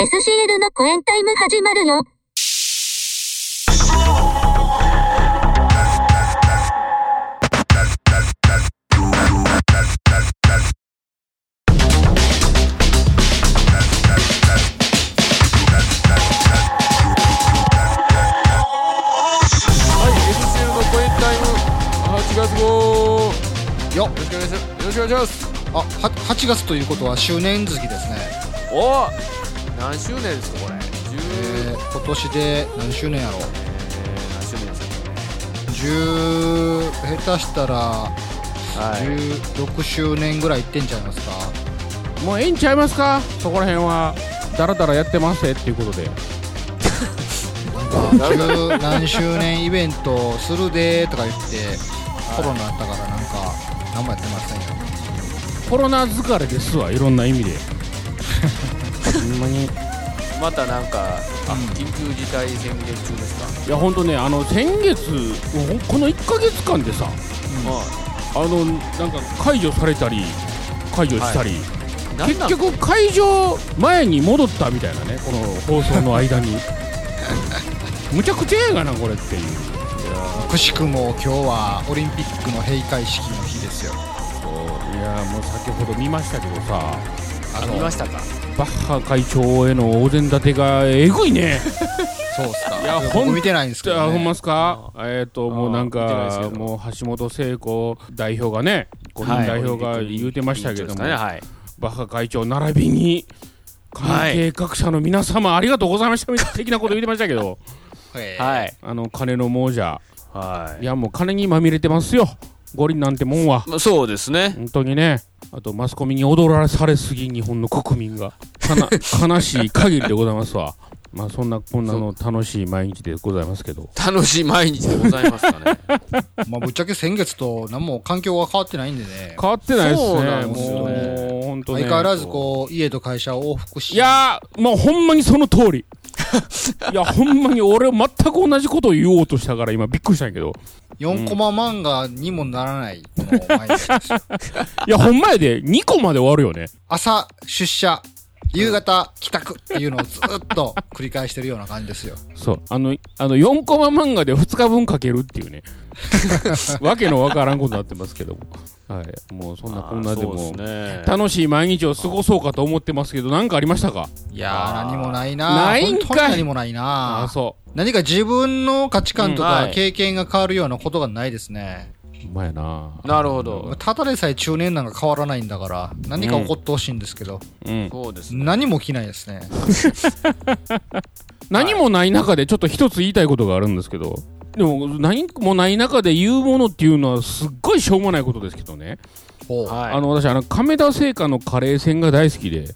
SCL のコエンタイム始まるよ。はい、SCL のコエンタイム8月号よよろしくお願いします。よろしくお願いします。あは8月ということは周年月ですね、おお何周年ですかこれ？10、えー、今年で何周年やろう？何周年です10下手したらかはい。16周年ぐらいいってんちゃいますか？もうええんちゃいますか？そこら辺は。ダラダラやってますってっていうことで。なんか十何周年イベントするでーとか言ってコロナあったからなんか何もやってませんよ。コロナ疲れですわいろんな意味で。ほんまに。いまたなんか、あうん。緊急事態宣言中ですか？やほんとねあの先月この1ヶ月間でさあのなんか解除されたり解除したり、なんなん？結局解除前に戻ったみたいなねこの放送の間に。むちゃくちゃええがなこれっていう。くしくも今日はオリンピックの閉会式の日ですよ。そう。いやもう先ほど見ましたけどさあ見ましたか？バッハ会長へのお膳立てがえぐいね。そうっすか。いやほん僕見てないんですけど、ね、あほんますか？えっ、ともうなんかもう橋本聖子代表がね5人代表が言うてましたけども、はい、はい。バッハ会長並びに関係各社の皆様ありがとうございましたみたいな的なこと言ってましたけど。え ーはい。あの金の亡者。はいやもう金にまみれてますよ五輪なんてもんは。まあそうですね。本当にね。あとマスコミに踊らされすぎ日本の国民が。悲しい限りでございますわ。まあそんなこんなの楽しい毎日でございますけど。楽しい毎日でございますかね。まあ、ぶっちゃけ先月と何も環境は変わってないんでね。変わってないですそうねなんですよね。もう本当ね。相変わらずこう家と会社を往復しいやーもうほんまにその通り いやほんまに俺全く同じことを言おうとしたから今びっくりしたんやけど。4コマ漫画にもならないこの毎日いやほんまやで。2個まで終わるよね。朝出社夕方帰宅っていうのをずっと繰り返してるような感じですよ。そう。あのあの4コマ漫画で2日分かけるっていうね わけのわからんことになってますけども。はい。もうそんなこんなでも。楽しい毎日を過ごそうかと思ってますけど何かありましたか？いやー。何もないな。ないんかい。本当に何もないな。ああそ何か自分の価値観とか経験が変わるようなことがないですね、ううまいな。なるほど。ただでさえ中年なんか変わらないんだから何か起こってほしいんですけど、うん。そうですね。何も起きないですね。何もない中でちょっと一つ言いたいことがあるんですけどでも何もない中で言うものっていうのはすっごいしょうもないことですけどね。あの私あの亀田製菓のカレー船が大好きで。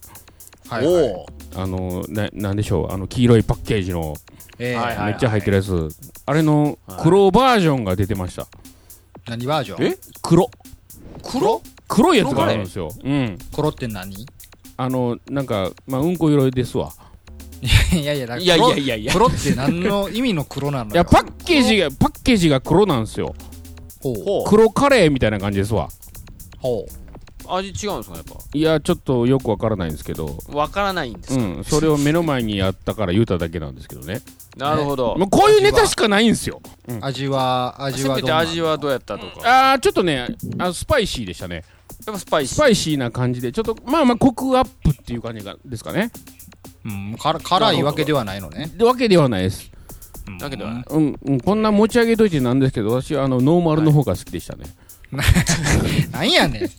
はい。はい。あのななんでしょう。あの黄色いパッケージのえー。はいはいめっちゃ入ってるやつ、あれの黒バージョンが出てました。何バージョン？え？黒。黒？黒いやつがあるんですよ。うん。黒って何？あのなんかまあうんこ色ですわいやいやだからいやい黒やいやいや。黒って何の意味の黒なのよいやパッケージがパッケージが黒なんですよほうほ黒カレーみたいな感じですわほうう。味違うんですかね、やっいやちょっとよくわからないんですけどぱ。わからないんですか？うんそれを目の前にやったから言うただけなんですけどねなるほど。もうこういうネタしかないんですよ味は味せめてはどんな？味はどうやったとか。あーちょっとねあスパイシーでしたねやっぱスパイシー。スパイシーな感じでちょっとまあまあコクアップっていう感じがですかねうんから辛いわけではないのね。わけではないです。だけどはうん、うん、こんな持ち上げといてなんですけど私はあのノーマルの方が好きでしたね、なんやねん。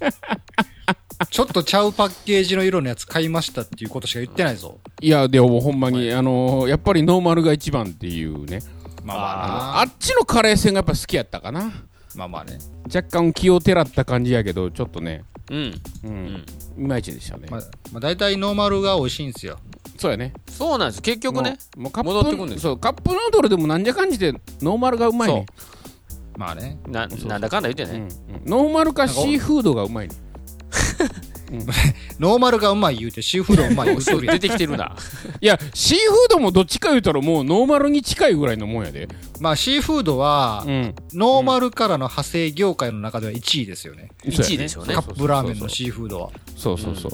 ちょっとちゃうパッケージの色のやつ買いましたっていうことしか言ってないぞ。い、やでもほんまに、あのーやっぱりノーマルが一番っていうね。まああまあなっちのカレー線がやっぱ好きやったかな。まあまあね。若干気をてらった感じやけどちょっとねうん。うん、いまいちでしたね、まあ、まあ、大体ノーマルが美味しいん。ですよそうやねそうなん。です。結局ね。もうカップ戻ってくん。ですそうカップヌードルでもなん。じゃかん。じでノーマルがうまいねまあねな、なん。だかん。だ言ってね。ノーマルかシーフードがうまいね ノーマルがうまい言うてシーフードうまい言うとるやん。出てきてるな。いやシーフードもどっちか言うたらもうノーマルに近いぐらいのもんやで。まあシーフードはうん。ノーマルからの派生業界の中では1位ですよね。1位でしょうね。カップラーメンのシーフードは。そうそうそう。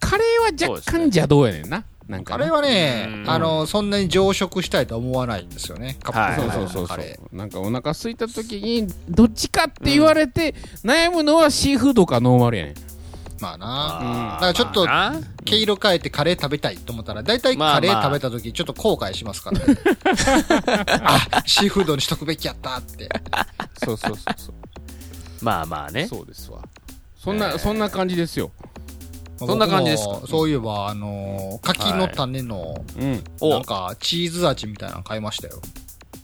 カレーは若干邪道やねんな。なんかあれはねう、ん。あの、そんなに増殖したいとは思わないんですよね。カップはい。そうそうそうそカレう。なんかお腹空いた時にどっちかって言われて悩むのはシーフードかノーマルやねん。ー。まあな。あーだからちょっと毛色変えてカレー食べたいと思ったら、大体カレー食べた時ちょっと後悔しますからね。あ、シーフードにしとくべきやったって。そうそうそうそう。まあまあね。そうですわ。そんなそんな感じですよ。そんな感じですか？そういえば、あのー、柿の種の、うん。お。なんか、チーズ味みたいなの買いましたよ。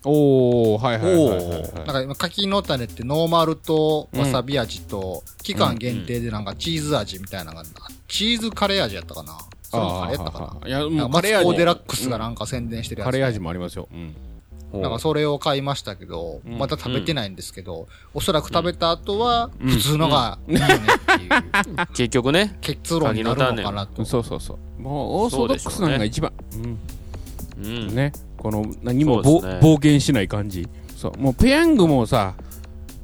おおはいはいはいはい。はいなんか今、柿の種ってノーマルとわさび味と、期間限定でなんかチーズ味みたいなのが、チーズカレー味やったかな。それもカレーやったかいやななもうカレーんかマツコ・デラッ味クスがなんか宣伝してるやつ。カレー味もありますよ。うん。おなんかそれを買いましたけど、うん。まだ食べてないんですけど、おそらく食べた後は、普通のがいいよねっていう。結局ね。結論になるのかなと。そうそうそう。もうオーソドックスなのが一番。ううんん。ね。この何もね。冒険しない感じ。そうもうペヤングもさ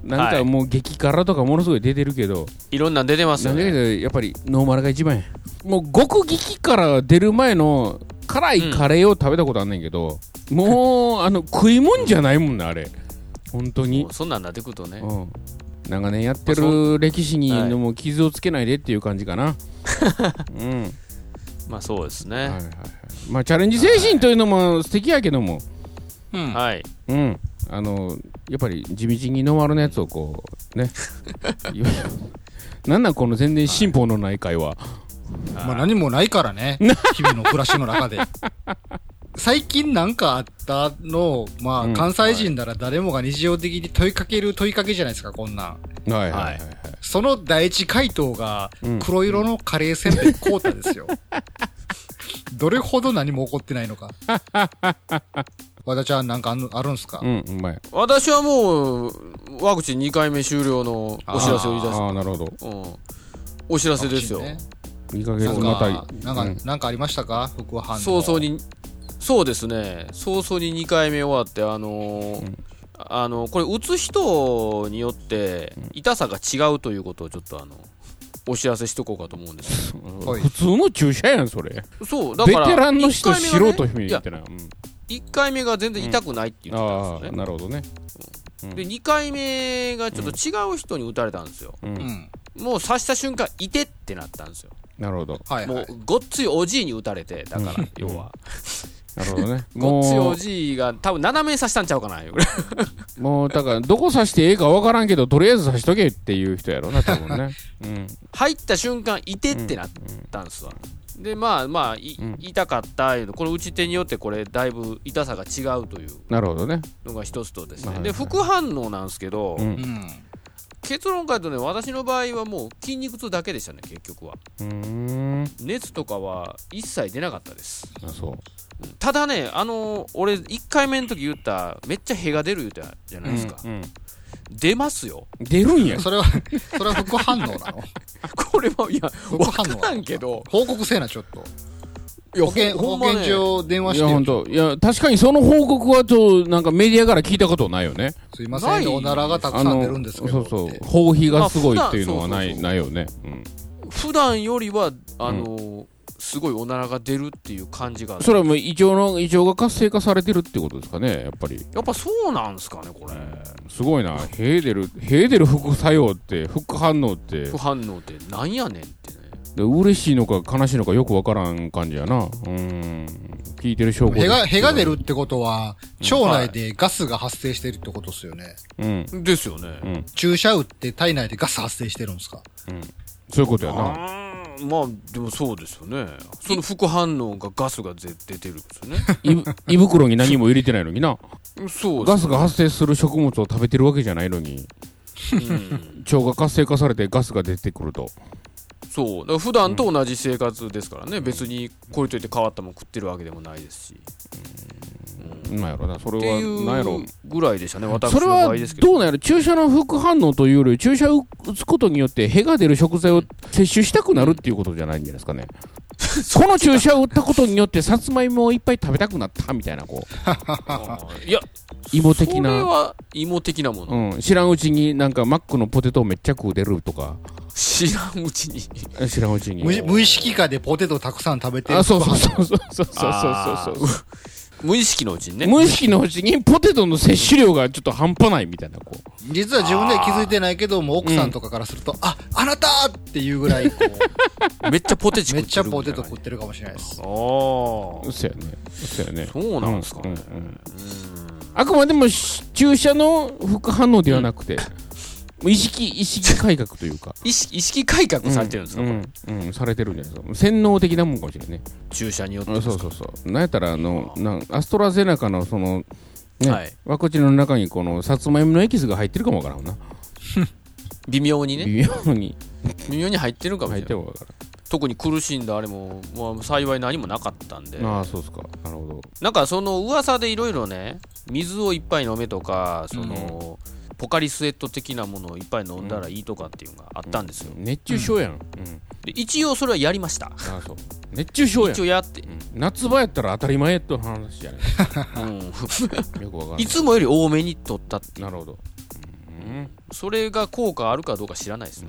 なんかもう激辛とかものすごい出てるけど、いろんなん出てますよね。どやっぱりノーマルが一番や。もう極激辛出る前の辛いカレーを食べたことあんねんけど、もうあの食いもんじゃないもんねあれ。本当に。そんなんなってくるとね。うん。長年やってまある歴史にはい。もう傷をつけないでっていう感じかな。うんまあそうですね。はいはいはいまあチャレンジ精神というのも素敵やけどもうん。はい。うんあのやっぱり地道にノーマルのやつをこうね なんなんこの全然進歩のない会話まあ何もないからね。日々の暮らしの中で。最近なんかあったのを、まうんあ関西人なら誰もが日常的に問いかける問いかけじゃないですか、こんなん。はいはいはいはいその第一回答がうん黒色のカレーせんべいコータですよ。どれほど何も起こってないのか。和田ちゃんなんかあるんすか、うんうまい私はもう、ワクチン2回目終了のお知らせを言い出す。ああなるほどうん。お知らせですよ。ね2ヶなん月またか、なんか、うんなんかありましたか？副反応。早々に、そうですね。早々に2回目終わって、あのーうんあの、これ打つ人によって痛さが違うということをちょっとあの、お知らせしとこうかと思うんですよ。は い普通の注射やんそれそう、だベから、テランの人一回目がね素人みいやたいなうん1回目が全然痛くないって言ってたんああですよね。なるほどねで、2回目がちょっと違う人に打たれたんですよ。ううんん。もう刺した瞬間、いてってなったんですよ。なるほどはい、はい。もう、ごっついおじいに打たれて、だから、要は。なるほどね ごっついおもうじいが多分斜めに刺したんちゃうかな、もうだからどこ刺してええかわからんけどとりあえず刺しとけっていう人やろな多分ね うん入った瞬間、いてってなったんですわ。で、まあまあ、いうん痛かったいうの、この打ち手によってこれ、だいぶ痛さが違うというなるほどねのが一つとですね。はいはいで、副反応なんですけど、うんうん。結論から言うとね、私の場合はもう筋肉痛だけでしたね、結局は。うーん熱とかは一切出なかったです。あそうただね、あのー俺、1回目の時言った、めっちゃ屁が出る言うたじゃないですか。うんうん出ますよ。出るんやそれは、それは副反応なの？これは、いや、副わ反応からんけど、報告せえな、ちょっと。いや保健、保ほんまね。健所電話いしや本当いや確かにその報告はとなんかメディアから聞いたことないよね。すいません、ない。おならがたくさん出るんですけど。そうそうって包皮がすごいっていうのはないまあ普段ないよね。うん。普段よりは、あのーすごいおならが出るっていう感じが。あるそれはもう胃腸の胃腸が活性化されてるってことですかねやっぱり。やっぱそうなんすかね、これ。すごいな。ヘーデルヘーデル副作用って副反応って。副反応ってなんやねんってね。で嬉しいのか悲しいのかよくわからん感じやな。うん。聞いてる証拠へが、へが出るってことは、腸内でガスが発生してるってことですよね。うん。ですよね。うん。注射打って体内でガス発生してるんですか？そういうことやな。まあ、でもそうですよね。その副反応がガスがぜ出てるんですよね。胃袋に何も入れてないのにな。そうガスが発生する食物を食べてるわけじゃないのに。うん。腸が活性化されてガスが出てくるとそう。だから普段と同じ生活ですからね。別にこれといって変わったもん食ってるわけでもないですし。なんやろなそれはなんやろぐらいでしたね、私それの場合はですけど。どうなんやろ注射の副反応というより注射を打つことによってへが出る食材を摂取したくなるっていうことじゃないんじゃないですかねこの注射を打ったことによってさつまいもをいっぱい食べたくなったみたいなこう。いや芋的それな、は芋的なもの、うん、知らんうちになんかマックのポテトをめっちゃ食うてるとか。知らんうちに。知らんうちに。無無意識化でポテトたくさん食べてるあそうそうそうそうそうそうそう無意識のうちにね。無意識のうちにポテトの摂取量がちょっと半端ないみたいなこう。実は自分では気づいてないけども奥さんとかからすると、ああなたっていうぐらいこう めっちゃポテチめっちゃ食ってるポテト食ってるかもしれないです。ああそうやね。そうやね。そうなんですかね。うんうん。うん。あくまでもし注射の副反応ではなくて、意識意識改革というか。意識意識改革されてるんですか、うこれ？ん、うんされてるんじゃないですか。洗脳的なもんかもしれないね。注射によってあそうそうそう。なんやったらあのなんアストラゼネカのそのね、はい。ワクチンの中にこのさつまいものエキスが入ってるかもわからんな。微妙にね。微妙に。微妙に入ってるかもし入れないってるかもわか特に苦しんだあれも、まあ、幸い何もなかったんで。らんああそうですか。なるほど。なんかその噂でいろいろね水をいっぱい飲めとかその、ポカリスエット的なものをいっぱい飲んだらいいとかっていうのがあったんですよ、熱中症やん、うん。で一応それはやりました。ああそう。熱中症やん。一応やって、うん。夏場やったら当たり前との話じゃないうん、よくわからん。いつもより多めに取ったっていう。なるほど。うん。それが効果あるかどうか知らないですね、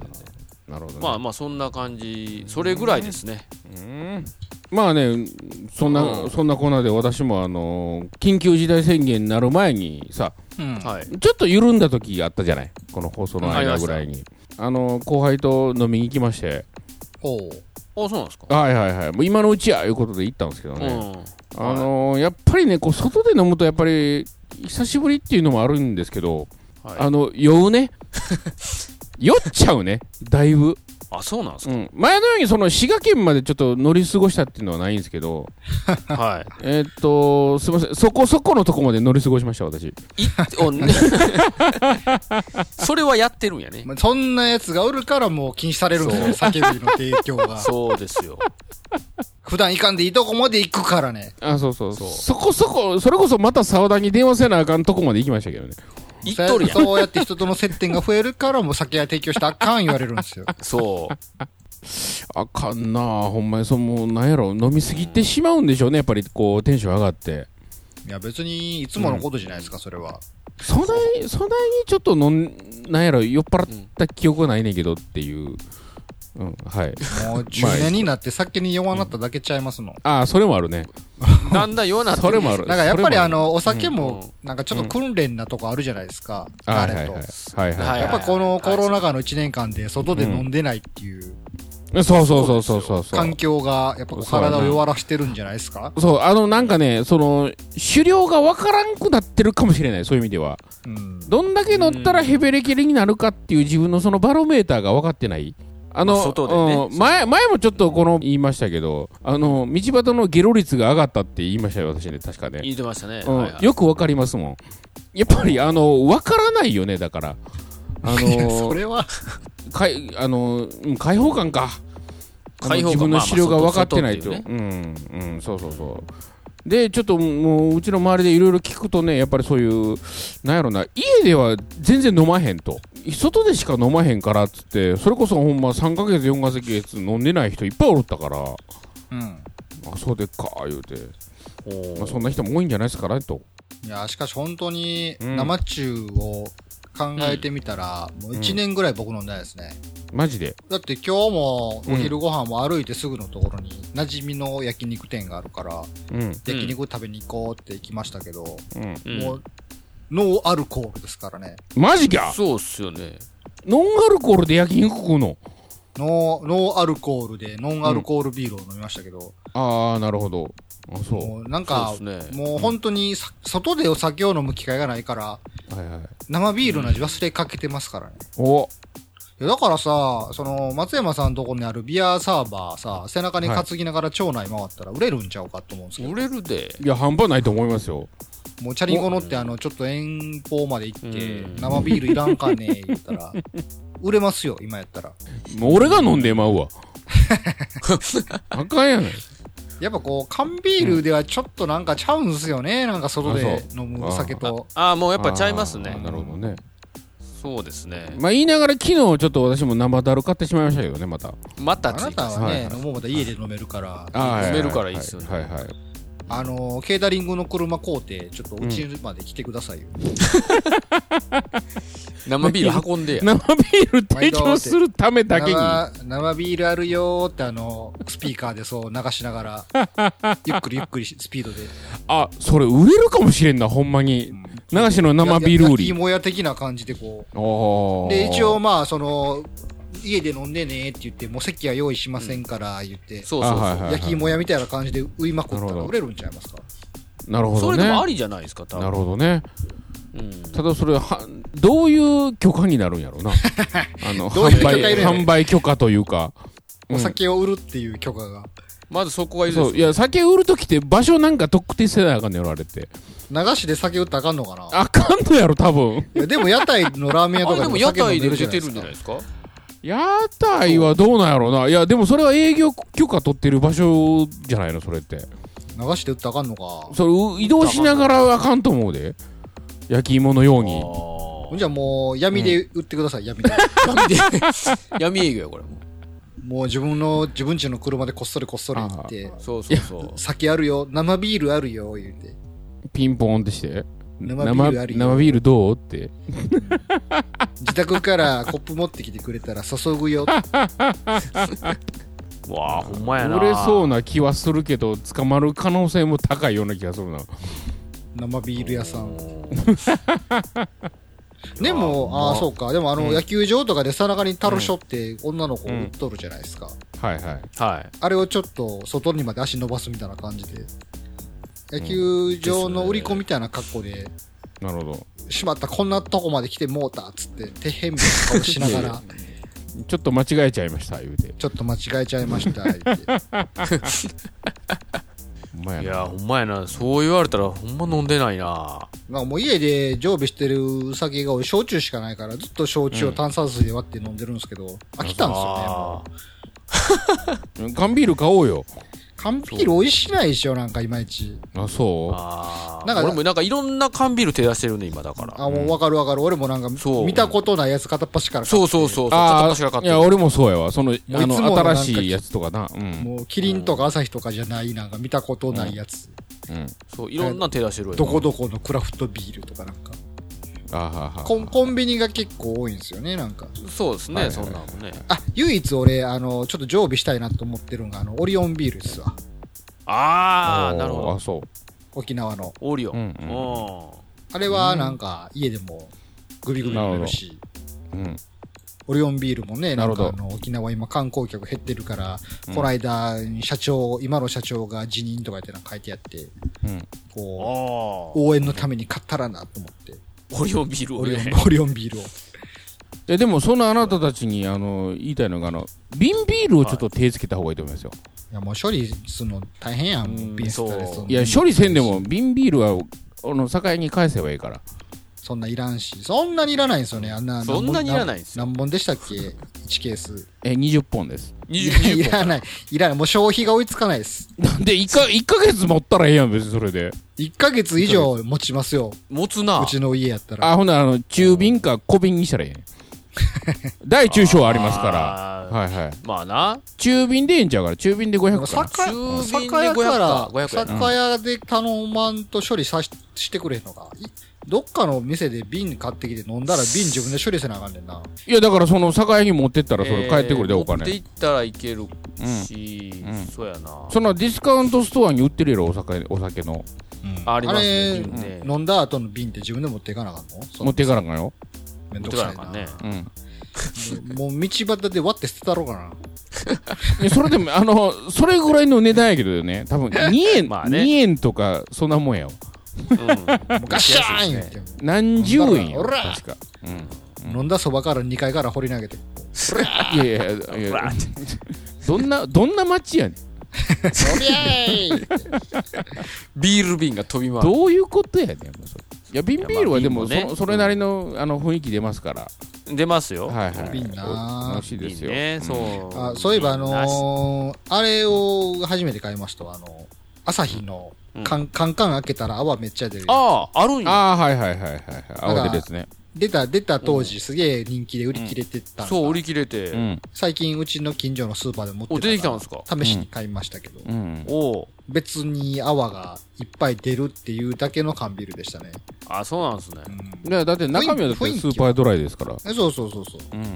なるほど、ね、まあまあそんな感じ。それぐらいですね、うん。まあねそんな、うん。そんなコーナーで私もあの緊急事態宣言になる前にさうん。はい。ちょっと緩んだ時あったじゃない？この放送の間ぐらいに。あの後輩と飲みに行きまして。ほう。あそうなんですか、はいはいはい。もう今のうちやいうことで行ったんですけどね、うん。あのやっぱりねこう外で飲むとやっぱり久しぶりっていうのもあるんですけど、はい。あの酔うね 酔っちゃうね。だいぶ。あそうなんですか、うん、前のようにその滋賀県までちょっと乗り過ごしたっていうのはないんですけど、はい。えーっと、すみません、そこそこのとこまで乗り過ごしました、私。いおね。それはやってるんやね。まあそんなやつがおるからもう禁止されるんですよ、酒類の提供が。そうですよ。普段行かんでいいとこまで行くからね。あ、そうそう。そう。そこそこ、それこそまた沢田に電話せなあかんとこまで行きましたけどね。言っとるやんそうやって人との接点が増えるからもう酒屋提供したらあかん言われるんですよ。そうあかんなあほんまに、その、なんやろ、飲みすぎてしまうんでしょうね、やっぱりこう、テンション上がって。いや別にいつものことじゃないですか、それは。そない、そないにちょっと飲ん、なんやろ、酔っ払った記憶はないねんけどっていう。うん、はい。もう中年になって酒に弱なっただけちゃいますの。ああ、それもあるね。だんだんようなってそれもある。だからやっぱりあの、の、お酒も、なんかちょっと訓練なとこあるじゃないですか。はいはいはい。慣れと。はいはいはいやっぱこのコロナ禍の1年間で外で飲んでないっていうそうそうそうそうそう。環境がやっぱ体を弱らしてるんじゃないですか？そう、あの、なんかね、その、狩猟がわからんくなってるかもしれない、そういう意味では。うん。どんだけ乗ったらヘベレケレになるかっていう自分のそのバロメーターが分かってない。あの、まあ外でねうん前、前もちょっとこの言いましたけど、あの、道端のゲロ率が上がったって言いましたよ、私ね、確かね。言ってましたね、うんはいはいよくわかりますもん。やっぱり、あの、わからないよね、だから。あその、れは、かい、あの、うん開放感か。自分の資料が分かってないと。まあまあうん、うん、そうそうそう。で、ちょっともう、うちの周りでいろいろ聞くとね、やっぱりそういう、なんやろな、家では全然飲まへんと。外でしか飲まへんからっつって、それこそほんま3ヶ月、4ヶ月飲んでない人いっぱいおったから、うん。あ、そうでっか、言うて。まあ、そんな人も多いんじゃないですかね、と。いや、しかし本当にうん生中を考えてみたら、もう1年ぐらい僕飲んでないですね。マジで？だって今日もお昼ご飯も歩いてすぐのところに馴染みの焼肉店があるから、うん、焼肉食べに行こうって行きましたけど、うん。うんもう、ノーアルコールですからね。マジか？そうっすよねノンアルコールで焼肉食うの？ノー、ノーアルコールでノンアルコールビールを飲みましたけど、ああ、なるほど。あ、そう。もうなんか、そうですねもう本当にさ外でお酒を飲む機会がないから、はいはい。生ビールの味忘れかけてますからね。おいやだからさ、その、松山さんのとこにあるビアサーバーさ、背中に担ぎながら町内回ったら売れるんちゃうかと思うんですけど、売れるでいや、半端ないと思いますよ。もうチャリンコ乗ってあの、ちょっと遠方まで行ってうん、生ビールいらんかね言ったら、売れますよ、今やったら。もう俺が飲んでまうわ。あかんやない。やっぱこう、缶ビールではちょっとなんかちゃうんすよね、なんか外であ飲むお酒と。あ。あもうやっぱちゃいますね。なるほどね。そうですね。まあ言いながら昨日ちょっと私も生だる買ってしまいましたけどねまた。またあなたはね、はいもうまた家で飲めるから、あー飲めるからいいっすよね。はいはいはいあの、ケータリングの車買うて、ちょっとうちまで来てくださいよ。生ビール運んでや 生ビール提供するためだけに生生ビールあるよーってあの、スピーカーでそう流しながら、ゆっくりゆっくりスピードで。あそれ売れるかもしれんなほんまに流しの生ビール売り焼き芋屋的な感じでこう。で、一応まあ、その、家で飲んでねって言って、もう席は用意しませんから言って、そうそうそう、焼き芋屋みたいな感じで売りまくったら売れるんちゃいますか？なるほどね。それでもありじゃないですか多分。なるほどね。うん。ただそれはどういう許可になるんやろうな。あの販売販売許可というか。お酒を売るっていう許可が。まずそこがいるそう。いや酒売るときって場所なんか特定せなあかんねやろあれって。流しで酒売ったらあかんのかな？あかんのやろ多分。いやでも屋台のラーメン屋とかでも屋台で出てるんじゃないですか？屋台はどうなんやろうな。いやでもそれは営業許可取ってる場所じゃないのそれって。流しで売ったらあかんのか。それう移動しながらあかんと思うで。焼き芋のように。ほんじゃもう闇で売ってください、闇で。闇で。闇営業やこれも。もう自分の、自分家の車でこっそりこっそり行って、そうそうそう。酒あるよ、生ビールあるよ、言うて。ピンポンってして生ビールあるよ。生ビールどう？って。自宅からコップ持ってきてくれたら注ぐよ。わあほんまやな。売れそうな気はするけど捕まる可能性も高いような気がするな。生ビール屋さん。う んでも、ああ、そうか。でもあの、うん。野球場とかでさながにタルショって女の子売っとるじゃないですか。はいはい。はい。あれをちょっと外にまで足伸ばすみたいな感じで。野球場の売り子みたいな格好で、なるほど。しまった、こんなとこまで来てもうたっつって、手へんみたいな顔しながら、ちょっと間違えちゃいました言うて。ちょっと間違えちゃいました、言って。いやほんまやな。そう言われたらほんま飲んでないな。まあもう家で常備してる酒が俺焼酎しかないからずっと焼酎を炭酸水で割って飲んでるんですけど、飽きたんですよねもあう。缶ビール買おうよ缶ビール美味しないでしょなんかいまいち。あそあー。なんか俺もなんかいろんな缶ビール手出してるね今だから。あ、もうわかるわかる。俺もなんかそう。見たことないやつ片っ端から買って。そうそうそうそう。う片っあ端から買って。あいや俺もそうやわ。そのあの新しいやつとかな。うん。もうキリンとか朝日とかじゃないなんか見たことないやつ。うん。そういろんな手出してるわどこどこのクラフトビールとかなんか。あははコンコンビニが結構多いんですよね、なんか。そうですね、はいはいそんなのもね。あ、唯一俺、あの、ちょっと常備したいなと思ってるのが、あの、オリオンビールですわ。ああなるほど。あそう。沖縄の。オリオン、うんうんうん。あれはなんか家でもグビグビ飲めるし、うん。オリオンビールもね、なるほど。なんかあの、沖縄今観光客減ってるから、この間、社長、今の社長が辞任とか言ってなんか書いてあって、うん。あこう、あ応援のために買ったらなと思って、オリオンビールをオリオンね、オリオンビールを。えでもそのあなたたちにあの言いたいのがあの瓶ビールをちょっと手つけた方がいいと思いますよ、いや、もう処理するの大変やん、もうんうビンスタレスそういや処理せんでも瓶ビールはあの境に返せばいいからそんないらんし、そんなにいらないんですよね、あんな。そんなにいらないんですよ何本でしたっけ ?1 ケース。え20本ですいや20いらない。いらない。もう消費が追いつかないです。なんで1か一ヶ月持ったらええやん別にそれで1ヶ月以上持ちますよ。持つなうちの家やったら。あほんならあの中瓶か小瓶にしたらええ 大中小ありますからはいはいまあな中瓶でええんちゃうから中瓶で500かな酒中瓶で酒屋から500 500酒屋で頼まんと処理さししてくれへんのかいどっかの店で瓶買ってきて飲んだら瓶自分で処理せなあかんねんな。いやだからその酒屋に持ってったらそれ帰ってくるでおえー持って金いったらいけるし、うん。そうやな。そのディスカウントストアに売ってるやろお酒お酒の。ありますね。あれ瓶ね飲んだ後の瓶って自分で持っていかなあかんの？持っていかなあかんよ。めんどくさいな。ねうん。もう道端で割って捨てたろうかな。いやそれでもあのそれぐらいの値段やけどね。多分2円、まあね。2円とかそんなもんやわ。うんもうガッシャーン言って何十円やおら。確か、うん、飲んだそばから2階から掘り投げて。いやいやいや。いやどんなどんな街やねん。おりゃーいビール瓶が飛び回る。どういうことやねんいや瓶ビールはでもそれなりのあの雰囲気出ますから。出ますよ、はいはい。瓶な。美味しいですよ、そう。あそういえばあのー、あれを初めて買いましたわあの朝日のカンカンカン開けたら泡めっちゃ出るあああるんや。ああはいはいはいはいはい。青でですね。出た、出た当時すげえ人気で売り切れてたそう、売り切れて。うん。最近うちの近所のスーパーで持ってたお出てきたんですか？試しに買いましたけど、うん。おう別に泡がいっぱい出るっていうだけの缶ビールでしたね。あ、そうなんですね。うん。だって中身はだってスーパードライですから。えそうそうそうそう。うん。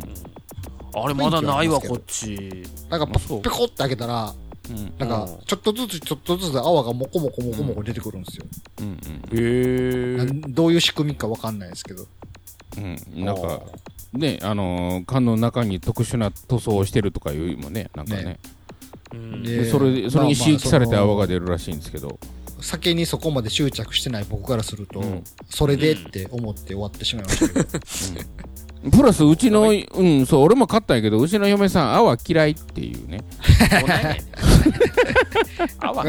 あれまだないわ、こっち。なんかあそう。ペコって開けたら、うんなんかうん。ちょっとずつちょっとずつ泡がもこもこもこもこ出てくるんですよ。うんへえ。なんどういう仕組みかわかんないですけど。うん。うんなんかねあのー缶の中に特殊な塗装をしてるとかいうもねなんかね。ね。うん。ででそれでそれに刺激されて泡が出るらしいんですけど。酒にそこまで執着してない僕からすると、うん。それでって思って終わってしまいましたけど。プラスうちのうんそう俺も買ったんやけどうちの嫁さん泡嫌いっていうね。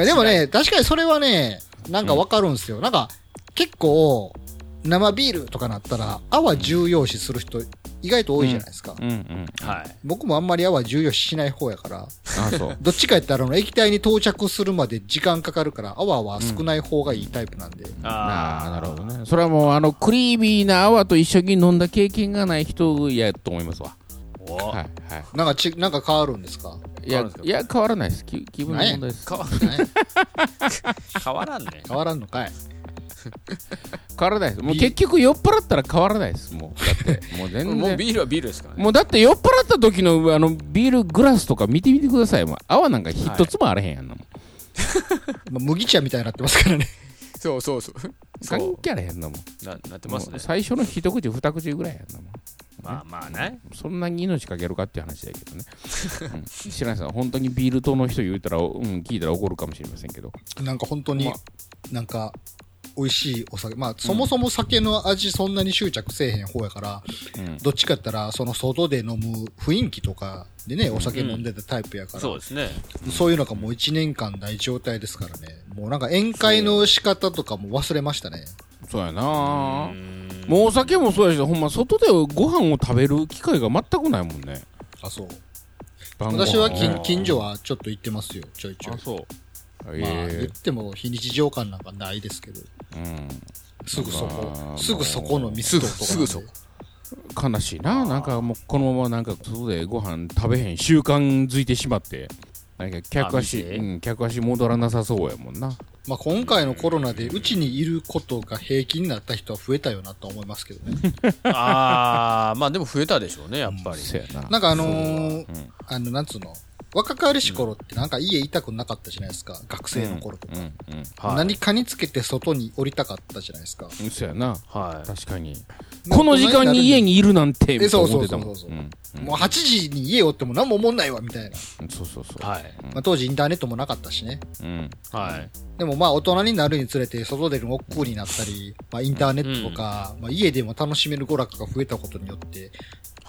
でもね、確かにそれはね、なんかわかるんですよ。なんか、結構、生ビールとかなったら、泡重要視する人、意外と多いじゃないですか。うんうんはい。僕もあんまり泡重要視しない方やから、あそう。どっちかやったら、あの、液体に到着するまで時間かかるから、泡は少ない方がいいタイプなんで。ああなるほどね。それはもうあのクリーミーな泡と一緒に飲んだ経験がない人やと思いますわ。お。はいはい。なんかち、なんか変わるんですか？いやいや変わらないです。気気分の問題です。変わね 変わらんね。変わらんのかい変わらないです。もう結局酔っ払ったら変わらないです。もう。だってもう全然。もうビールはビールですからね。もうだって酔っ払った時のあのビールグラスとか見てみてください。もう泡なんか一つもあれへんやんなもん、まあ麦茶みたいになってますからね。そうそうそう。そ関う。係あれへんなもんななってますね。最初の一口二口ぐらいやんなもんまあまあね。そんなに命かけるかっていう話だけどね、うん、知らないです。よ本当にビール党の人言うたら、うん、聞いたら怒るかもしれませんけど。なんか本当にま、なんか、美味しいお酒。まあ、そもそも酒の味そんなに執着せえへん方やから、うんどっちかやったら、その外で飲む雰囲気とかでね、お酒飲んでたタイプやから、そうですね。そういうのがもう1年間ない状態ですからね。もうなんか宴会の仕方とかも忘れましたね。そうやなうんもうお酒もそうやしほんま外でご飯を食べる機会が全くないもんねあ、そう。私は近所はちょっと行ってますよ、ちょいちょいあ。そうまあ、言っえても非日常感なんかないですけど、えうん。すぐそまこあ、すぐそこのミストとか。すぐ悲しいななんかもうこのままなんか外でご飯食べへん習慣づいてしまってなんか客足、うん、客足戻らなさそうやもんな。まあ、今回のコロナでうちにいることが平気になった人は増えたよなと思いますけどね。ああ、まあでも増えたでしょうね、やっぱり。そやな。なんかあのそうーうん。あの、なんつうの、若かりし頃ってなんか家いたくなかったじゃないですか、学生の頃とか。何かにつけて外に降りたかったじゃないですか。うんそやなは確かにこの時間に家にいるなんてえそう思ってたもんそうそうそうもう8時に家おっても何も思んないわ、みたいな。そうそうそうい。はい。まあ、当時インターネットもなかったしね。うんはい。でもまあ大人になるにつれて外出るの億劫になったり、まあインターネットとか、まあ家でも楽しめる娯楽が増えたことによって、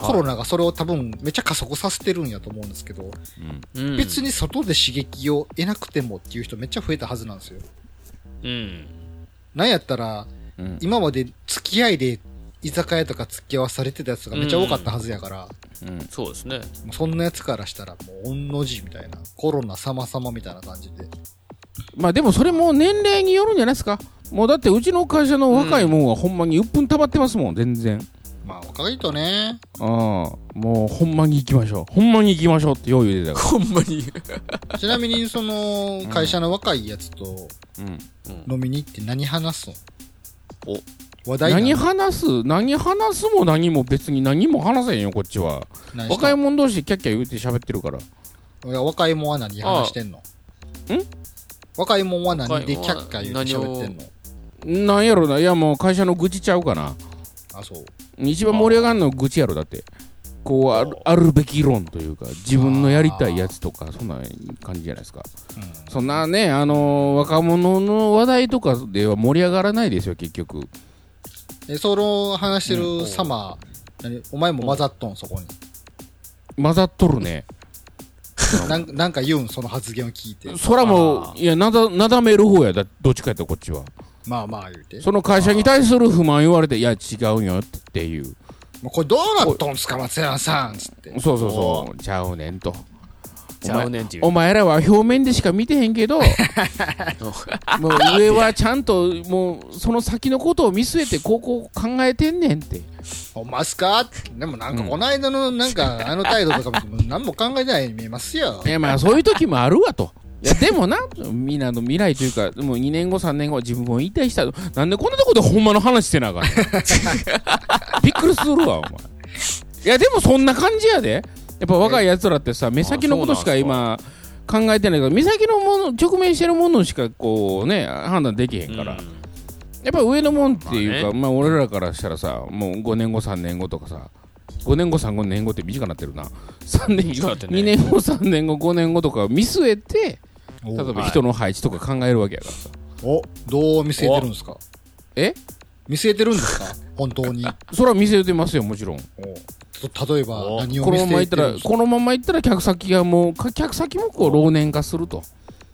コロナがそれを多分めっちゃ加速させてるんやと思うんですけど、うん別に外で刺激を得なくてもっていう人めっちゃ増えたはずなんですよ。うん。なんやったら、うん今まで付き合いで居酒屋とか付き合わされてたやつがめっちゃ多かったはずやから、うんそうですね。そんなやつからしたらもう御の字みたいな、コロナ様々みたいな感じで。まあでもそれも年齢によるんじゃないですかもうだってうちの会社の若いもんはほんまにうっぷん溜まってますもん全然まあ若いとね、ああもうほんまに行きましょう。ほんまに行きましょうってよう言うてたかほんまに。ちなみにその会社の若いやつとら、うん、飲みに行って何話すの？お。話題何話す？何話すも何も別に何も話せへんよこっちは。若い者同士キャッキャ言うて喋ってるから。いや若いもんは何話してんの？ん？若いもんは何でキャッキャ言って喋ってんの？なんやろな。いやもう会社の愚痴ちゃうかな。あ、そう。一番盛り上がるのは愚痴やろだって。こうあるあるべき論というか自分のやりたいやつとかそんな感じじゃないですか。うん。そんなねあのー若者の話題とかでは盛り上がらないですよ結局。え、その話してる様、何？お前も混ざっとん、そこに。混ざっとるね。なんなんか言うん、その発言を聞いて。そらもあういやなだなだめる方やだどっちかやったらこっちはまあまあ言うて。その会社に対する不満言われていや違うよっていう。もうこれどうなっとんすか、松山さん。つって。そうそう。そう。ちゃうねんと。ちゃうねんっていう。お前らは表面でしか見てへんけど もう上はちゃんともうその先のことを見据えてこうこう考えてんねんって。ほんまっすか？でもなんかこの間のなんかあの態度とかも何も考えてないように見えますよ。い。やまあそういう時もあるわと。いやでもな、みんなの未来というか、もう2年後、3年後、自分も引退した。なんでこんなとこでほんまの話してなあかんねん びっくりするわ、お前。いやでもそんな感じやで。やっぱ若いやつらってさ、目先のことしか今考えてないから、目先のもの、直面してるものしかこうね、判断できへんから。うんやっぱ上のもんっていうか、ままあ、俺らからしたらさ、もう5年後、3年後とかさ、5年後、3年後って短くなってるな。3年短くなってんね2年後、3年後、5年後とか見据えて、お例えば人の配置とか考えるわけやからさ。お、どう見据えてるんですか？え？見据えてるんですか？本当に。それは見据えてますよ、もちろん。例えば何を見のままいってたらこのままいったら客先がもう、か客先もこう老年化すると。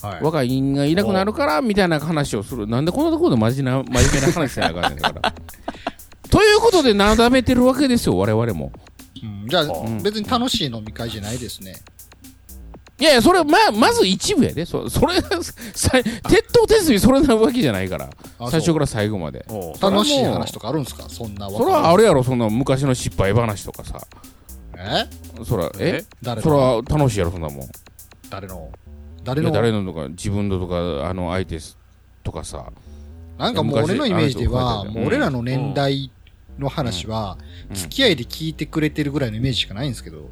はい若い人がいなくなるから、みたいな話をする。なんでこんなところで真面目な真面目な話せなあかんねんだから。ということで、なだめてるわけですよ、我々も。うんじゃあん別に楽しい飲み会じゃないですね。いやいや、それはま、まず一部やで。そそれ、さ鉄頭鉄尾それなわけじゃないから。あ最初から最後まで。楽しい話とかあるんですか？そんなそれはあるやろ、そんな昔の失敗話とかさ。え？そら、え？誰それのは楽しいやろ、そんなもん。誰の？誰の？誰のとか、自分のとか、あの、相手とかさ。なんかもう俺のイメージでは、もう俺らの年代の話は、うん。付き合いで聞いてくれてるぐらいのイメージしかないんですけど、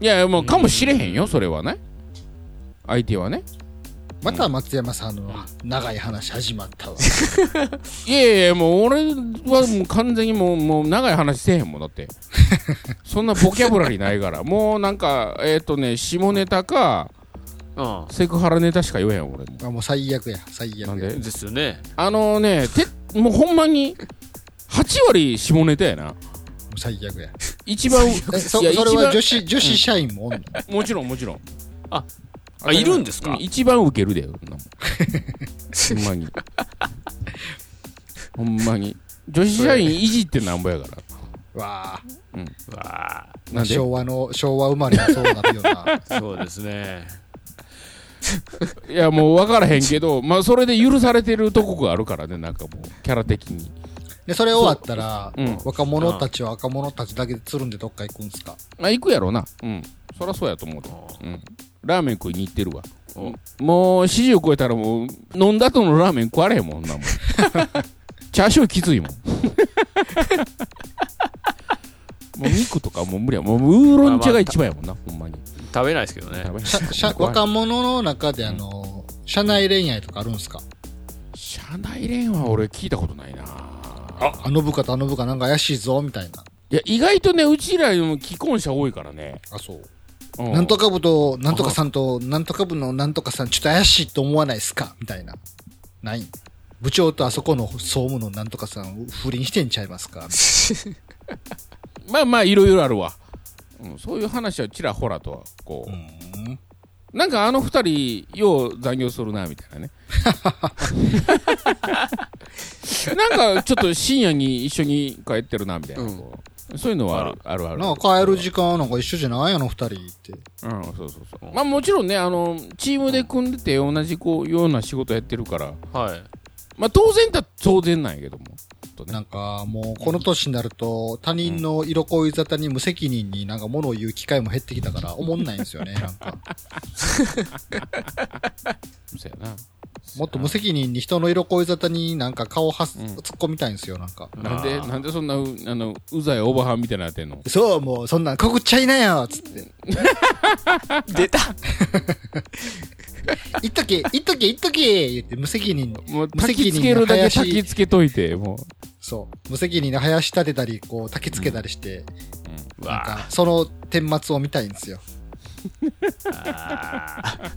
いや、もう、かもしれへんよ、それはね。相手はね。また松山さんの長い話始まったわ。いやいや、もう俺はもう完全にもう、もう長い話せえへんもん、だって。そんなボキャブラリーないから。もうなんか、えっ、とね、下ネタか、うんセクハラネタしか言えへん、俺も。あもう最悪や、最悪や。なんで？ですよねあのね、て、もうほんまに、8割下ネタやな。最悪や。一番、えそいやそれ一番は女子、女子社員もおんの？もちろんもちろん。ああいるんですか？う一番ウケるで、そんなもんほんまに。ほんまに。女子社員いじってなんぼやから。わあ、うわあなんで？昭和の、昭和生まれはそうなるよな。そうですねいや、もう分からへんけど、まあ、それで許されてるとこがあるからね、なんかもう、キャラ的に。で、それ終わったら、うん若者たちは若者たちだけでつるんでどっか行くんすか？あ、行くやろな。うん。そらそうやと思うで。うん。ラーメン食いに行ってるわ。おもう、40超えたらもう、飲んだ後のラーメン食われへんもんなもん。チャーシューきついもん。もう肉とかもう無理やもうウーロン茶が一番やもんな、ほんまに。食べないですけどねやばいしゃしゃ若者の中であの、社内恋愛とかあるんすか？社内恋は俺聞いたことないなあの部下とあの部下なんか怪しいぞ、みたいな。いや、意外とね、うちらよりも既婚者多いからね。あ、そう。うなんとか部と、なんとかさんと、なんとか部のなんとかさん、ちょっと怪しいと思わないですか？みたいな。ない部長とあそこの総務のなんとかさん、不倫してんちゃいますか？まあまあ、いろいろあるわ。うん、そういう話はちらほらとは、こう。うん。なんかあの二人、よう残業するな、みたいなね。なんかちょっと深夜に一緒に帰ってるな、みたいな。うんそういうのはある、あるある。なんか帰る時間なんか一緒じゃない？あの二人って。うん、そうそうそう。まあもちろんね、あの、チームで組んでて同じこう、ような仕事やってるから、はいまあ当然だ、当然なんやけども。とねなんかもうこの年になると他人の色恋沙汰に無責任になんか物を言う機会も減ってきたから思んないんですよね、なんか。そうやな。もっと無責任に人の色恋沙汰になんか顔はす、突っ込みたいんですよ、なんか。なんで、なんでそんな、うあの、うざいおばはんみたいになってんの？そう、もうそんなん告っちゃいなよつって。出た 言っとけ、言っとけ、言っとけ言って無責任に。もう無責任なつけるだけ林焚きつけといて、もそう。無責任に林立てたり、こう、焚きつけたりして、うわなんか、その顛末を見たいんですよ。あ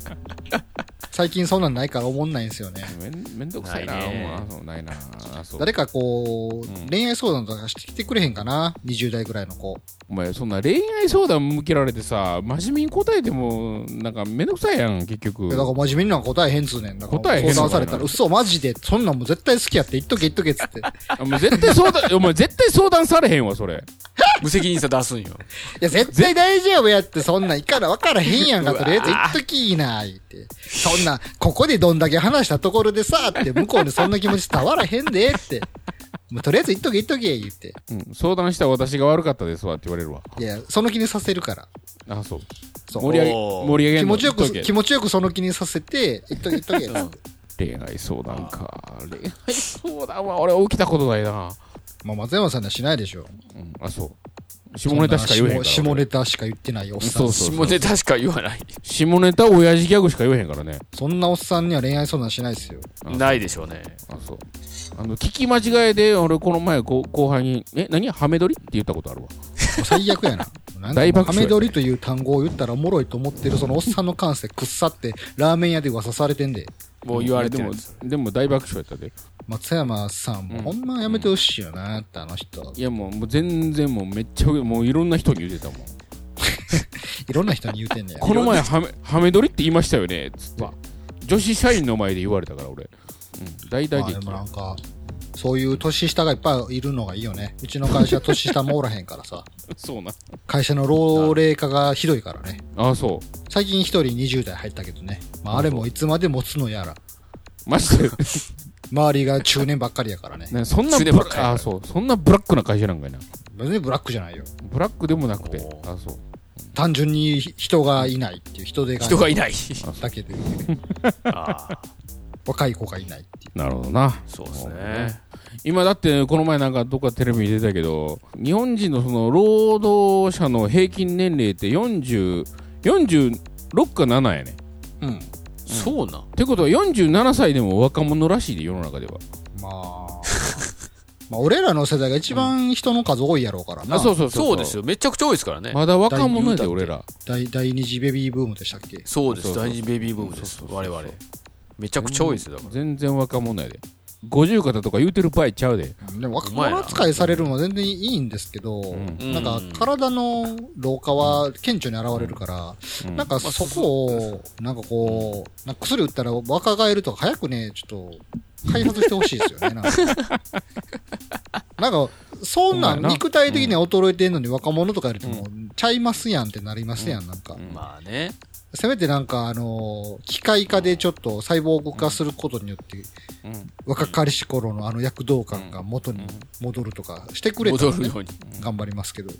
最近そんなんないから思んないんですよね。めんめんどくさいな、ないねもうあそうないなあそう誰かこう、うん恋愛相談とかしてきてくれへんかな ?20 代ぐらいの子。お前そんな恋愛相談向けられてさ真面目に答えてもなんかめんどくさいやん結局いやだから真面目になんか答えへんつうねん。だから答えへんのかな？相談されたら、嘘マジで、そんなんもう絶対好きやって言っとけ言っとけっつって。いあもう絶対相談 お前絶対相談されへんわそれ無責任さ出すんよ。や、絶対大丈夫やって、そんなんいから分からへんやんか、とりあえず言っときいな、言って。そんな、ここでどんだけ話したところでさ、って、向こうにそんな気持ち伝わらへんで、って。もうとりあえず言っとけ言っとけ、言って。うん、相談した私が悪かったですわって言われるわ。いや、その気にさせるから。あ、そう。そう盛り上げ、盛り上げ気持ちよく、気持ちよくその気にさせて、言っとけ言っとけ、つって。恋愛相談か。恋愛相談は俺起きたことないな。まあ、松山さんにはしないでしょ。うん、あ、そう。下ネタしか言えへんから。下ネタしか言ってないおっさん。そうそう下ネタしか言わない。下ネタ親父ギャグしか言えへんからね。そんなおっさんには恋愛相談しないですよ。あないでしょうね。あ、そう。あの、聞き間違えで、俺この前後後輩に、え、何？ハメ撮り？って言ったことあるわ。最悪やな。なんか、大爆笑ハメ撮りという単語を言ったらおもろいと思ってるそのおっさんの感性くっさって、ラーメン屋で噂されてんで。もう言われてでもでも大爆笑やったで。松山さんもうんほんまやめてほしいよなって、あの人。いやもう、もう全然もうめっちゃ、もういろんな人に言ってたもん。いろんな人に言うてんねや。この前ハメ、ハメ撮りって言いましたよねつって。女子社員の前で言われたから俺。うん、大打撃まあで。もなんか、そういう年下がいっぱいいるのがいいよね。うちの会社年下もおらへんからさ。そうな。会社の老齢化がひどいからね。あ、そう。最近一人20代入ったけどね。まああれもいつまで持つのやら。マジで？周りが中年ばっかりやからね。ね、そんなブラ中年ばっかりやからあ、そう。そんなブラックな会社なんかいな。別にブラックじゃないよ。ブラックでもなくてお。あ、そう。単純に人がいないっていう人手が人がいない。だけで、ああ、若い子がいないっていう。なるほどな。そうですね。今だってこの前なんかどっかテレビに出たけど日本人のその労働者の平均年齢って40 46か7やねうん。そうなん。ってことは47歳でも若者らしいで世の中ではまあ、まあ俺らの世代が一番人の数多いやろうからな。あそうそうそうそうですよ。めちゃくちゃ多いですからね。まだ若者やで大俺ら第第二次ベビーブームでしたっけ？そうです。そうそう第二ベビーブームです。我々。めちゃくちゃ多いですよ。だから全然若者やで50方とか言うてる場合ちゃうで。でも若者扱いされるのは全然いいんですけど、ん。なんか体の老化は顕著に現れるから、うん。なんかそこを、なんかこう、なんか薬打ったら若返るとか早くね、ちょっと開発してほしいですよね。なんか、なんかそんな肉体的には衰えてんのに若者とかやるともう、ちゃいますやんってなりますやん、なんか。まあね。せめてなんかあのー機械化でちょっと細胞化することによって、うん若かりし頃のあの躍動感が元に戻るとかしてくれたら、ね戻るように。頑張りますけど。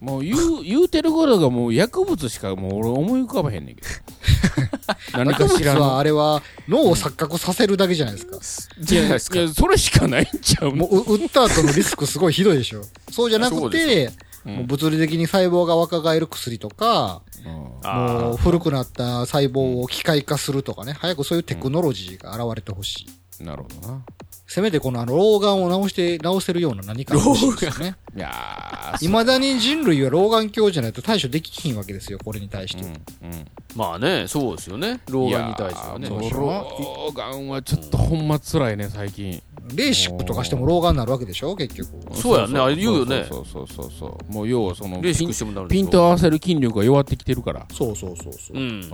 もう言う言うてることがもう薬物しかもう俺思い浮かばへんねんけど。何か知らん。あれは脳を錯覚させるだけじゃないですか。じゃないですかそれしかないんちゃうの？もうう打った後のリスクすごいひどいでしょ。そうじゃなくそうでて、もう物理的に細胞が若返る薬とか、もう古くなった細胞を機械化するとかね、早くそういうテクノロジーが現れてほしい。なるほどなせめてこのあの老眼を治して、治せるような何かが欲しいですよね。いやー未だに人類は老眼鏡じゃないと対処できひんわけですよ、これに対して。うんうん。まあね、そうですよね。老眼に対してはね。老眼はちょっとほんま辛いね最近。レーシックとかしても老眼になるわけでしょ、結局。そうやねあれ言うよね。そうそうそうそうもう要はそのレーシッピンクしてもなるピント合わせる筋力が弱ってきてるから。そうそうそうそう。うん。うん。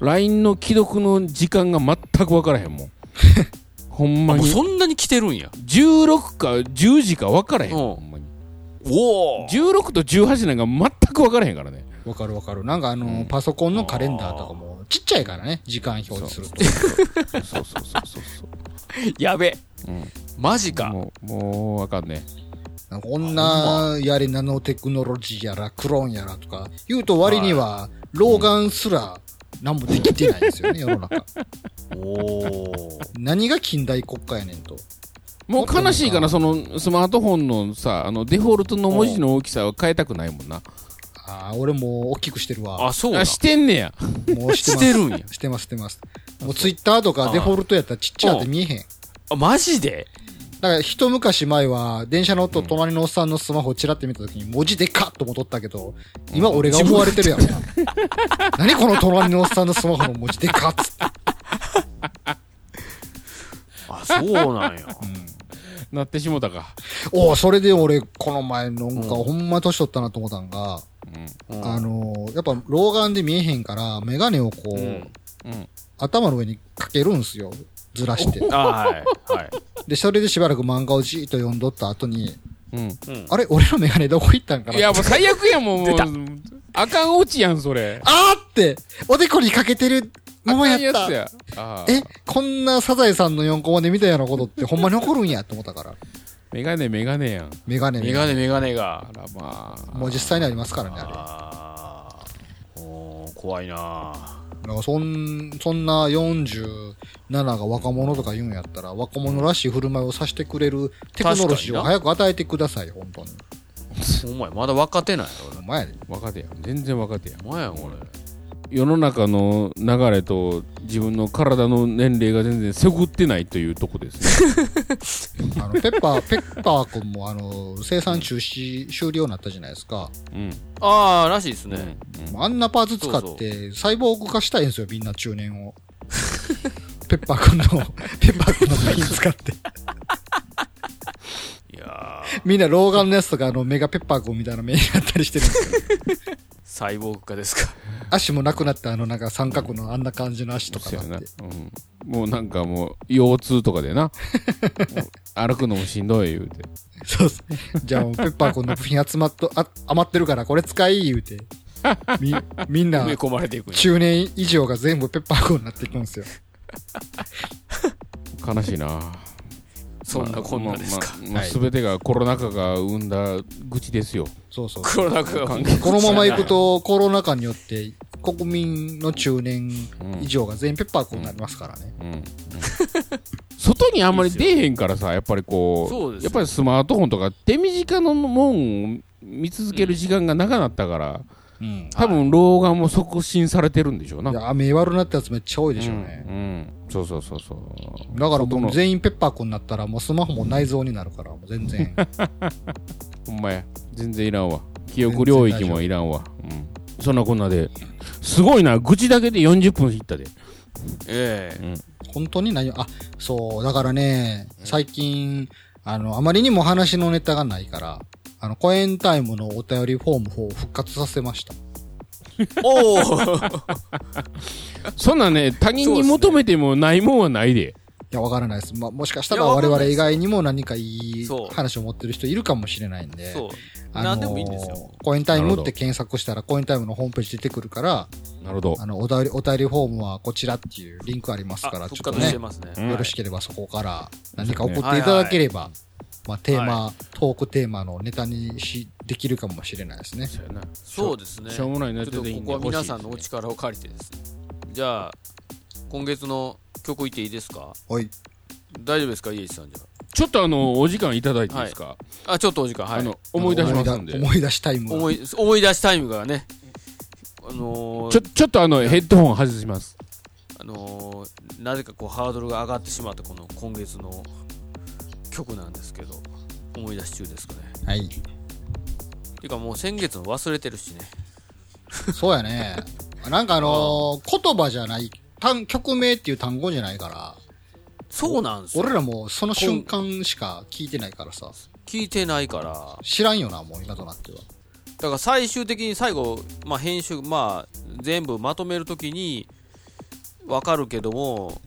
LINE の既読の時間が全く分からへんもん ほんまにそんなに来てるんや。16か10時か分からへんうんほんまにおお。16と18なんか全く分からへんからねわかるわかる。なんかあの、うんパソコンのカレンダーとかもちっちゃいからね、時間表示すると。そうそうそうそうそう やべ。うんマジか。もうもう分かんねなんか女やれナノテクノロジーやらクローンやらとか言うと割には老眼すら何もできてないですよね、世の中。おお。何が近代国家やねんと。もう悲しいかなそのスマートフォンのさあのデフォルトの文字の大きさは変えたくないもんなああ、俺もう大きくしてるわ。あ、そう。あしてんねやもうしてます。してるんや。してます、してます。もうツイッターとかデフォルトやったらちっちゃって見えへん。あ、マジで？だから一昔前は、電車の音、隣のおっさんのスマホをチラって見た時に文字でかっと戻ったけど、今俺が思われてるやん。何この隣のおっさんのスマホの文字でかっつって。あそうなんやなってしもたか。おおそれで俺、この前なんか、ほんま年取ったなと思ったんが、うんあのーやっぱ老眼で見えへんから、メガネをこう、うんうん。頭の上にかけるんすよ。ずらして。あはいはいで、それでしばらく漫画をじーっと読んどった後に、うん。うんあれ俺のメガネどこ行ったんかないや、もう最悪やん、もう。もうあかんオチやん、それ。あーって、おでこにかけてるままやった。やえ、こんなサザエさんの4コマで見たようなことってほんまに起こるんやって思ったから。メガネメガネやん。メガネメガネメガネがあらまあ。もう実際にありますからね、あれ。おー怖いなだからそん、そんな47が若者とか言うんやったら、若者らしい振る舞いをさせてくれるテクノロジーを早く与えてください、本当に。お前まだ若手なんやお前やで。若手やん。全然若手やん。お前やん俺世の中の流れと自分の体の年齢が全然せぐってないというとこですね。あの、ペッパー、ペッパー君もあの、生産中止、終了になったじゃないですか。うん。ああらしいですねあんなパーツ使って、サイボーグ化したいんですよ、みんな中年を。ペッパー君の、ペッパー君の部品使って。いやーみんな老眼のやつとかあのメガペッパー君みたいな目になったりしてるんですよ。サイボーグ化ですか？足もなくなったあのなんか三角のあんな感じの足とかそうやなって。。なうん。もうなんかもう、腰痛とかでな。もう歩くのもしんどい言うて。そうそう。じゃあもうペッパー君の部品集まっと、あ余ってるからこれ使い言うて。み、みんな埋め込まれていくんや中年以上が全部ペッパー君になっていくんですよ。悲しいな。そんなこんなですかまあまあまあ全てがコロナ禍が生んだ愚痴ですよ。そうそう。コロナ禍が関係このまま行くとコロナ禍によって国民の中年以上が全員ペッパー君になりますからね。うんうん外にあんまり出えへんからさ、やっぱりこう、そうですよやっぱりスマートフォンとか手短のもんを見続ける時間が長なったから、うん。多分老眼も促進されてるんでしょうな。いや、目悪なったやつめっちゃ多いでしょうね。うん、うんそうそうそうそう。だからもう全員ペッパー君になったらもうスマホも内蔵になるからもう全然。ほんまや。全然いらんわ。記憶領域もいらんわ。うん。そんなこんなで。すごいな。愚痴だけで40分いったで。ええ本当に何あ、そう、だからね、最近、あの、あまりにも話のネタがないから、あの、コエンタイムのお便りフォームを復活させました。いおお そんなね、他人に求めてもないもんはないで。や、わからないです。まあ、もしかしたら我々以外にも何かいいそう話を持ってる人いるかもしれないんで。そうあのー何でもいいんですよコエンタイムって検索したらコエンタイムのホームページ出てくるから、なるほどあ。の、お便り、お便りフォームはこちらっていうリンクありますから、あちょっとして、ますねうんよろしければそこから何か送っていただければ、まあ、テーマ、トークテーマのネタにし、できるかもしれないですね。そうやな。そうですね。しょうもないネちょっとタでいいんで。ここは皆さんのお力を借りてですね。じゃあ今月の曲いっていいですか？おい。大丈夫ですか？家一さんじゃ。ちょっとあの、お時間いただいていいですか、ああちょっとお時間。はい。あの、思い出しますんで。思い出しタイムが。思い思い出しタイムがね。あのーちょ、ちょっとあの、ヘッドホン外します。あのーなぜかこうハードルが上がってしまったこの今月の曲なんですけど思い出し中ですかねはい。ていうかもう先月の忘れてるしねそうやね。なんかあのー言葉じゃない、単曲名っていう単語じゃないから、そうなんですよ俺らもその瞬間しか聞いてないからさ、聞いてないから知らんよな、もう今となっては。だから最終的に最後、まあ、編集、まあ、全部まとめるときに分かるけども、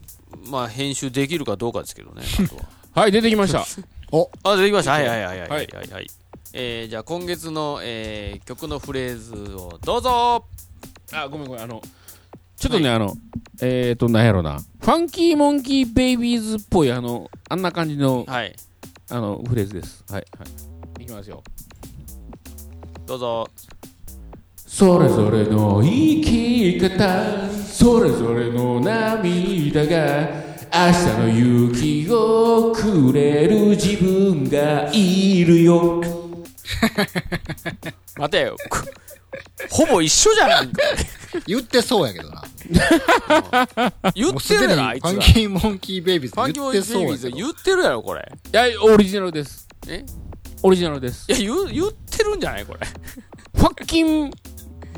まあ、編集できるかどうかですけどね、あとは。はい、出てきました。お、あ、できました。はいはいはいはいははいいはい、はい。えー、じゃあ今月の、えー曲のフレーズをどうぞあ、ごめんごめん、あの、ちょっとね、あの、えーと、なんやろな。ファンキーモンキーベイビーズっぽい、あの、あんな感じの、はい。あの、フレーズです。はい、はい。いきますよ。どうぞ。それぞれの生き方それぞれの涙が明日の勇気をくれる自分がいるよ 待てよ。こほぼ一緒じゃないか。言ってそうやけどな。言ってるやろ、あいつら。ファンキーモンキーベイビーファンキーモンズ言ってキーベイビーズそうやけど。言ってるやろ、これ。いや、オリジナルです。え？オリジナルですい。や、言う、言ってるんじゃないこれ。ファッキン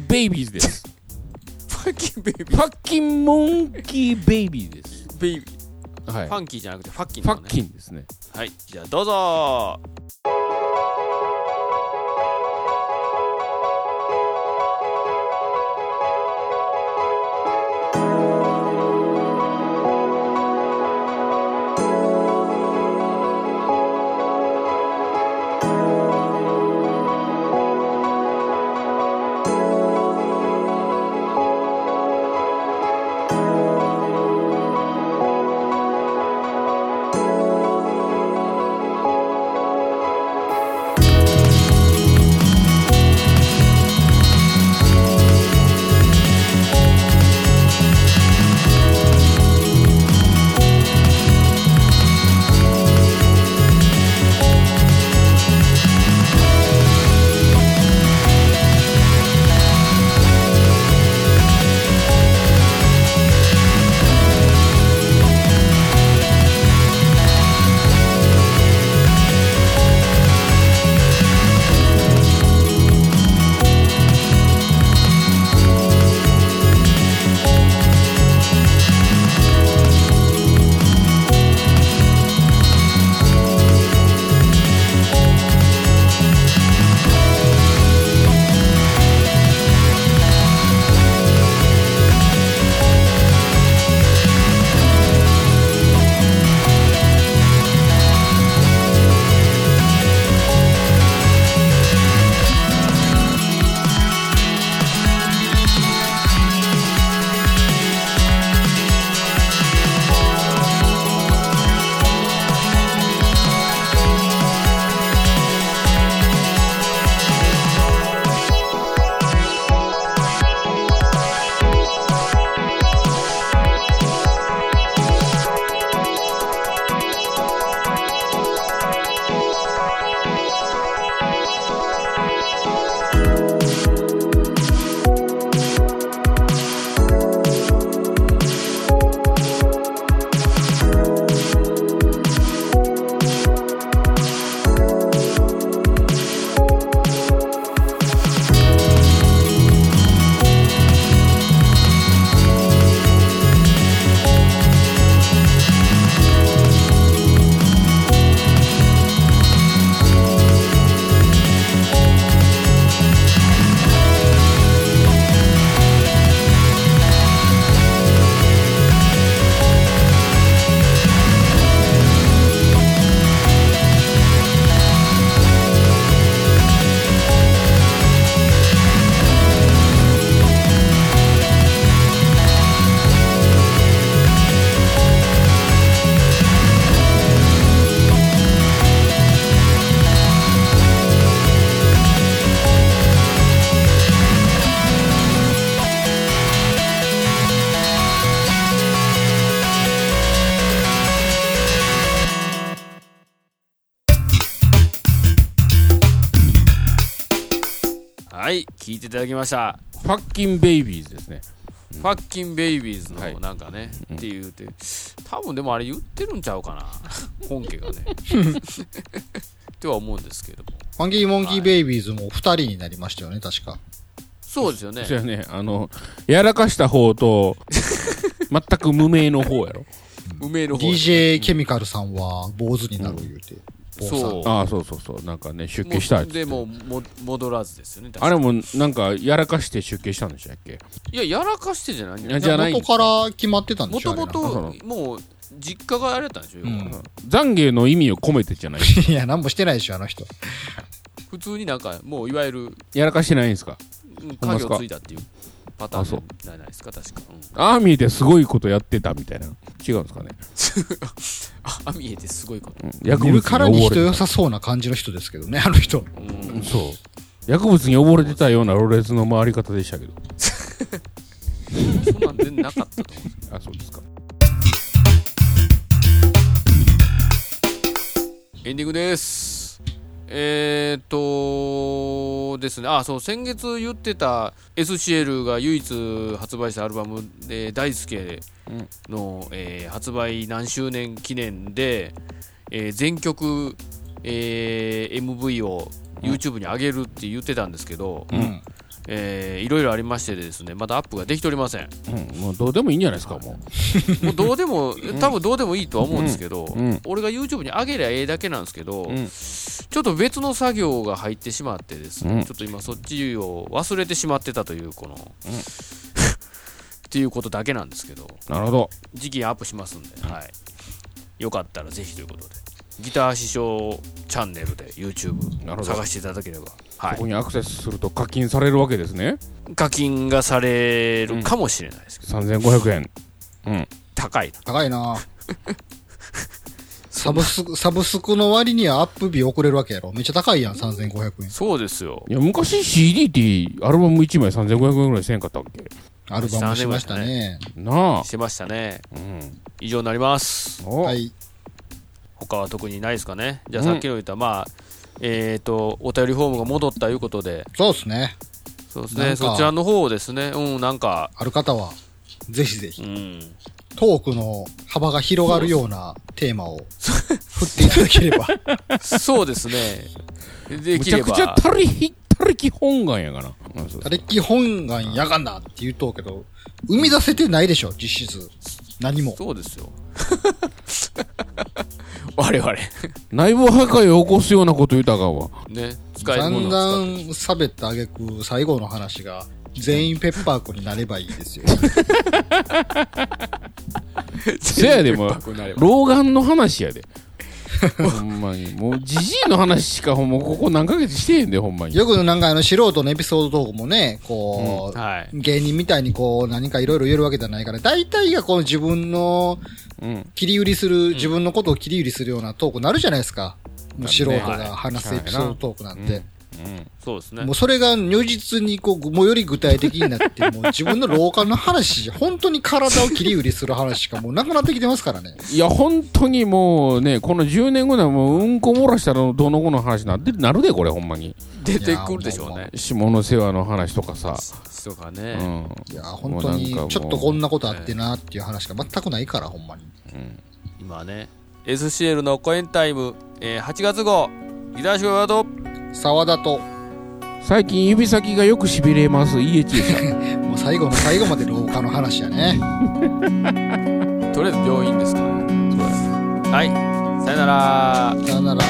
ベイビーズです。ファンキーベイビファッキンモンキーベイビーです。ー。ベイビー。はい。ファンキーじゃなくてファッキーファッ。キンですね。はい。じゃあ、どうぞ聞いていただきました。ファッキンベイビーズですね。ファッキンベイビーズはいのなんかね、って言うて、多分でもあれ言ってるんちゃうかな、本家がね。っては思うんですけども。ファンキーモンキーベイビーズも二人になりましたよね、確か。そうですよねそ。やね、あの、やらかした方と、全く無名の方やろ。梅の方 DJ ケミカルさんは坊主になる言うて。坊さん。そうああ、そうそうそう。なんかね、出家したいっつって。でもも戻らずですよね。あれも、なんか、やらかして出家したんでしたっけ？いや、やらかしてじゃないんじゃない元から決まってたんでもしょともあれなんかと、もう、実家があれたんでしょ、うん。懺悔の意味を込めてじゃない いや、なんもしてないでしょ、あの人。普通になんか、もういわゆる、やらかしてないんですか？うんほんまっすか影をついたっていうパターンあそうじゃないですか、確か。うんああ見えてすごいことやってたみたいな。違うんですかね？あ、あ見えてすごいこと。うん薬物見るからにに溺れて人良さそうな感じの人ですけどね、あの人。うんた。そう。薬物に溺れてたようなロレスの回り方でしたけど。そんなん全然なかったと思う。あ、そうですか。エンディングです。えーっとですね、あ、そう、先月言ってた SCL が唯一発売したアルバムで、大輔の、えー発売何周年記念で、えー全曲、えー MV を YouTube に上げるって言ってたんですけど、うん。えーいろいろありましてですね、まだアップができておりません。うん、もうどうでもいいんじゃないですか、も もうどうでも、多分どうでもいいとは思うんですけど、うん俺が YouTube に上げりゃええだけなんですけど、うんちょっと別の作業が入ってしまってですね、うんちょっと今そっちを忘れてしまってたという、この、っていうことだけなんですけど、う。なるほど。時期アップしますんで、はい。よかったらぜひということで、ギター師匠チャンネルで YouTube なるほど探していただければ、はい。そこにアクセスすると課金されるわけですね。課金がされるかもしれないですけど、3500円。うん。高いな。高いな サブスク、サブスクの割にはアップ日遅れるわけやろ。めっちゃ高いやん、3500円。そうですよ。いや、昔 CD ってアルバム1枚3500円ぐらいせんかったっけ？アルバムしましたね。なあ。してましたね。うん。以上になります。お、はい。他は特にないですかね。じゃあさっきの言った、まあ、えっ、と、お便りフォームが戻ったいうことで、そうですね。そうですね、そちらの方をですね、うん、なんか、ある方は、ぜひぜひう、ん、トークの幅が広がるようなテーマを 振っていただければ。そうですね。でむきれば、ちゃくちゃたりひったりき本願やがな。うんそう他力本願やがなって言うとうけど、生み出せてないでしょ、実質。何も。そうですよ。我々、内部破壊を起こすようなこと言うたかんわ。ね、使えるだんものだを使ってん喋った挙句、最後の話が、全員ペッパーくんになればいいですよ。せやでも全部ペッパーくんなれば老眼の話やで。ほんまに。もう、じじいの話しかほんまここ何ヶ月してへんで、ほんまに。よくなんかあの素人のエピソードトークもね、こう、はい。芸人みたいにこう何かいろいろ言えるわけじゃないから、大体がこの自分のうん。切り売りする、自分のことを切り売りするようなトークになるじゃないですか。もう素人が話すエピソードトークなんて。そうですねもう。それが如実にこう、もうより具体的になって、もう自分の老化の話、本当に体を切り売りする話しかもうなくなってきてますからね。いや、本当にもうね、この10年後にはもう、うんこ漏らしたらどうのこうの話なって、なるで、これ、ほんまに。出てくるでしょうね。下の世話の話とかさ。うとかね。ん。いや、本当にちょっとこんなことあってなっていう話が全くないから、ほんまに。今ね、SCL のコエンタイム、えー8月号、ギターショーワード、沢田と、最近指先がよく痺れます EH でした。もう最後の最後まで老化の話やね。とりあえず病院ですからね。はい。さよなら。さよなら。